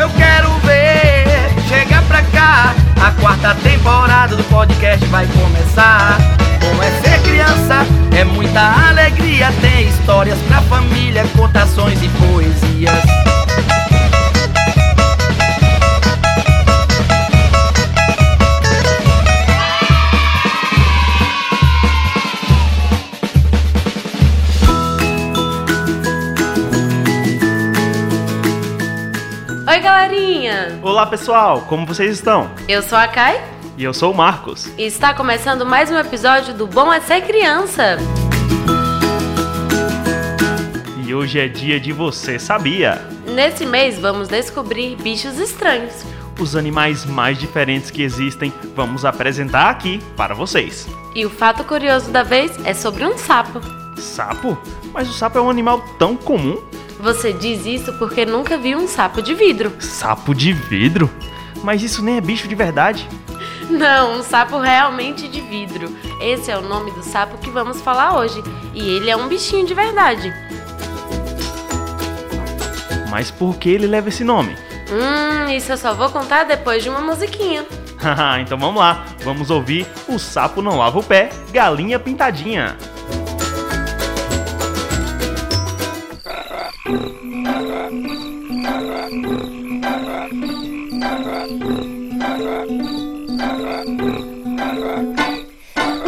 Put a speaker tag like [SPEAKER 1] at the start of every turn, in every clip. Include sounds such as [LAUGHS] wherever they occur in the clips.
[SPEAKER 1] Eu quero ver, chega pra cá. A quarta temporada do podcast vai começar. Como é ser criança, é muita alegria. Tem histórias pra família, contações e poesias.
[SPEAKER 2] Oi, galerinha!
[SPEAKER 3] Olá pessoal, como vocês estão?
[SPEAKER 2] Eu sou a Kai
[SPEAKER 3] E eu sou o Marcos.
[SPEAKER 2] e está começando mais um episódio do Bom é Ser Criança.
[SPEAKER 3] E hoje é dia de você sabia?
[SPEAKER 2] Nesse mês vamos descobrir bichos estranhos.
[SPEAKER 3] Os animais mais diferentes que existem, vamos apresentar aqui para vocês.
[SPEAKER 2] E o fato curioso da vez é sobre um sapo.
[SPEAKER 3] Sapo? Mas o sapo é um animal tão comum?
[SPEAKER 2] Você diz isso porque nunca viu um sapo de vidro.
[SPEAKER 3] Sapo de vidro? Mas isso nem é bicho de verdade.
[SPEAKER 2] Não, um sapo realmente de vidro. Esse é o nome do sapo que vamos falar hoje. E ele é um bichinho de verdade.
[SPEAKER 3] Mas por que ele leva esse nome?
[SPEAKER 2] Hum, isso eu só vou contar depois de uma musiquinha.
[SPEAKER 3] Haha, [LAUGHS] então vamos lá, vamos ouvir O Sapo Não Lava o Pé, Galinha Pintadinha.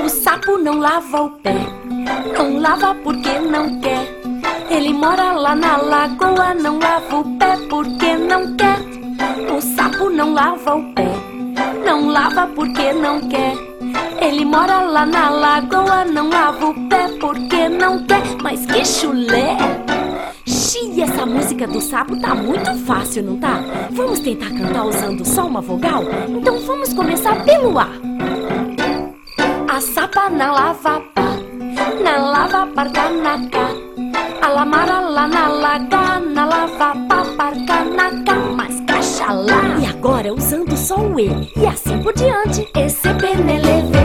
[SPEAKER 4] O sapo não lava o pé, não lava porque não quer. Ele mora lá na lagoa, não lava o pé porque não quer. O sapo não lava o pé, não lava porque não quer. Ele mora lá na lagoa, não lava o pé porque não quer. Mas que chulé! Xi, essa música do sapo tá muito fácil, não tá? Vamos tentar cantar usando só uma vogal? Então vamos começar pelo A. A sapa na lava pá, na lava parcanaca. A lamara lá na laga, na lava pá parcanaca. Mas caixa lá. E agora usando só o E. E assim por diante. Esse penelevepe,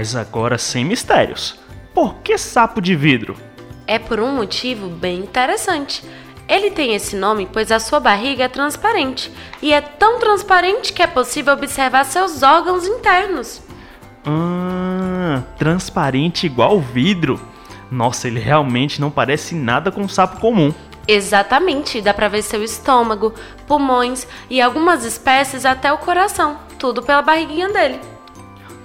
[SPEAKER 3] Mas agora sem mistérios. Por que sapo de vidro?
[SPEAKER 2] É por um motivo bem interessante. Ele tem esse nome pois a sua barriga é transparente e é tão transparente que é possível observar seus órgãos internos.
[SPEAKER 3] Ah, transparente igual vidro. Nossa, ele realmente não parece nada com um sapo comum.
[SPEAKER 2] Exatamente, dá pra ver seu estômago, pulmões e algumas espécies até o coração, tudo pela barriguinha dele.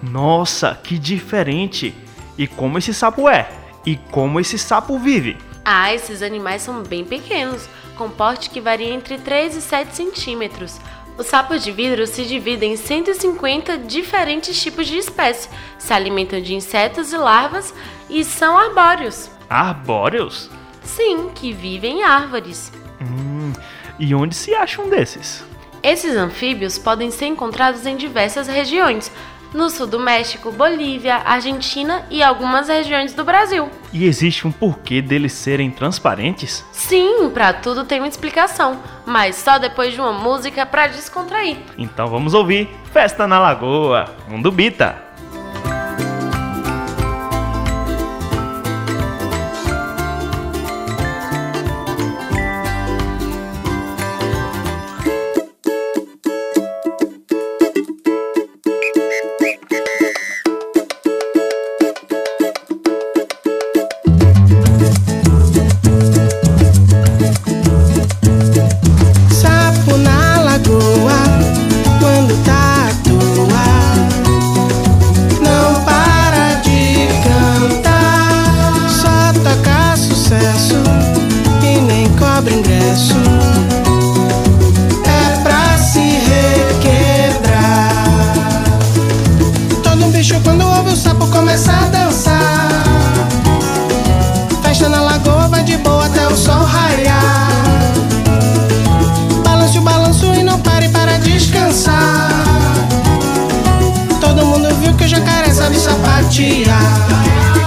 [SPEAKER 3] Nossa, que diferente! E como esse sapo é? E como esse sapo vive?
[SPEAKER 2] Ah, esses animais são bem pequenos, com porte que varia entre 3 e 7 centímetros. Os sapos de vidro se dividem em 150 diferentes tipos de espécies, se alimentam de insetos e larvas e são arbóreos.
[SPEAKER 3] Arbóreos?
[SPEAKER 2] Sim, que vivem em árvores.
[SPEAKER 3] Hum, e onde se acha um desses?
[SPEAKER 2] Esses anfíbios podem ser encontrados em diversas regiões, no sul do México, Bolívia, Argentina e algumas regiões do Brasil.
[SPEAKER 3] E existe um porquê deles serem transparentes?
[SPEAKER 2] Sim, pra tudo tem uma explicação, mas só depois de uma música pra descontrair.
[SPEAKER 3] Então vamos ouvir Festa na Lagoa, Mundo Bita.
[SPEAKER 5] Bicho quando ouve o sapo começa a dançar. Festa na lagoa vai de boa até o sol raiar. Balance o balanço e não pare para descansar. Todo mundo viu que o jacaré sabe sapatear.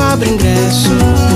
[SPEAKER 5] Cobra ingresso.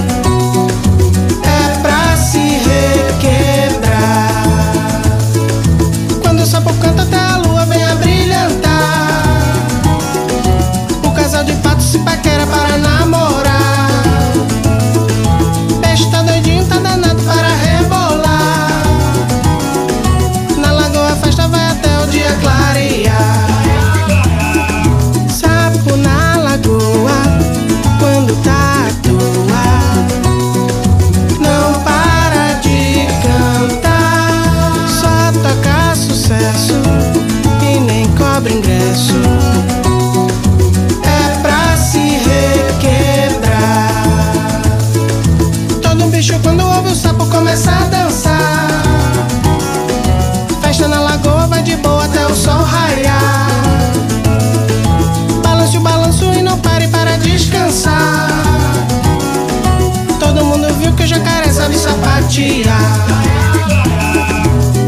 [SPEAKER 5] Sapatear.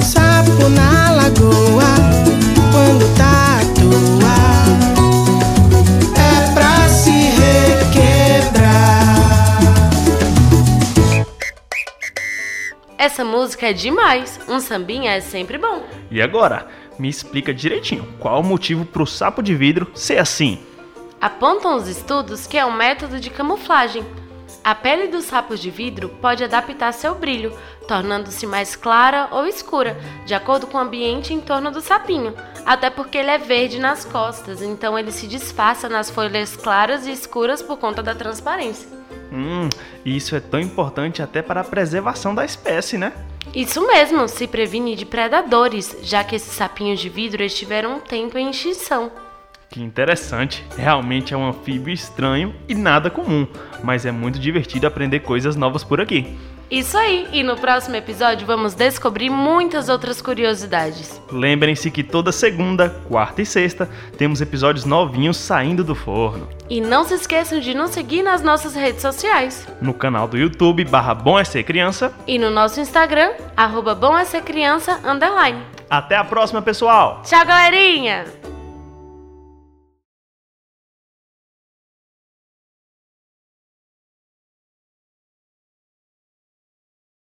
[SPEAKER 5] Sapo na lagoa, quando tá à toa. É pra se requebrar.
[SPEAKER 2] Essa música é demais. Um sambinha é sempre bom.
[SPEAKER 3] E agora, me explica direitinho qual o motivo pro sapo de vidro ser assim?
[SPEAKER 2] Apontam os estudos que é um método de camuflagem. A pele dos sapos de vidro pode adaptar seu brilho, tornando-se mais clara ou escura, de acordo com o ambiente em torno do sapinho. Até porque ele é verde nas costas, então ele se disfarça nas folhas claras e escuras por conta da transparência.
[SPEAKER 3] Hum, isso é tão importante até para a preservação da espécie, né?
[SPEAKER 2] Isso mesmo, se previne de predadores, já que esses sapinhos de vidro estiveram um tempo em extinção.
[SPEAKER 3] Que interessante, realmente é um anfíbio estranho e nada comum, mas é muito divertido aprender coisas novas por aqui.
[SPEAKER 2] Isso aí, e no próximo episódio vamos descobrir muitas outras curiosidades.
[SPEAKER 3] Lembrem-se que toda segunda, quarta e sexta temos episódios novinhos saindo do forno.
[SPEAKER 2] E não se esqueçam de nos seguir nas nossas redes sociais.
[SPEAKER 3] No canal do YouTube barra Bom é Ser Criança.
[SPEAKER 2] E no nosso Instagram, arroba Bom é Ser Criança, underline.
[SPEAKER 3] Até a próxima, pessoal!
[SPEAKER 2] Tchau, galerinha!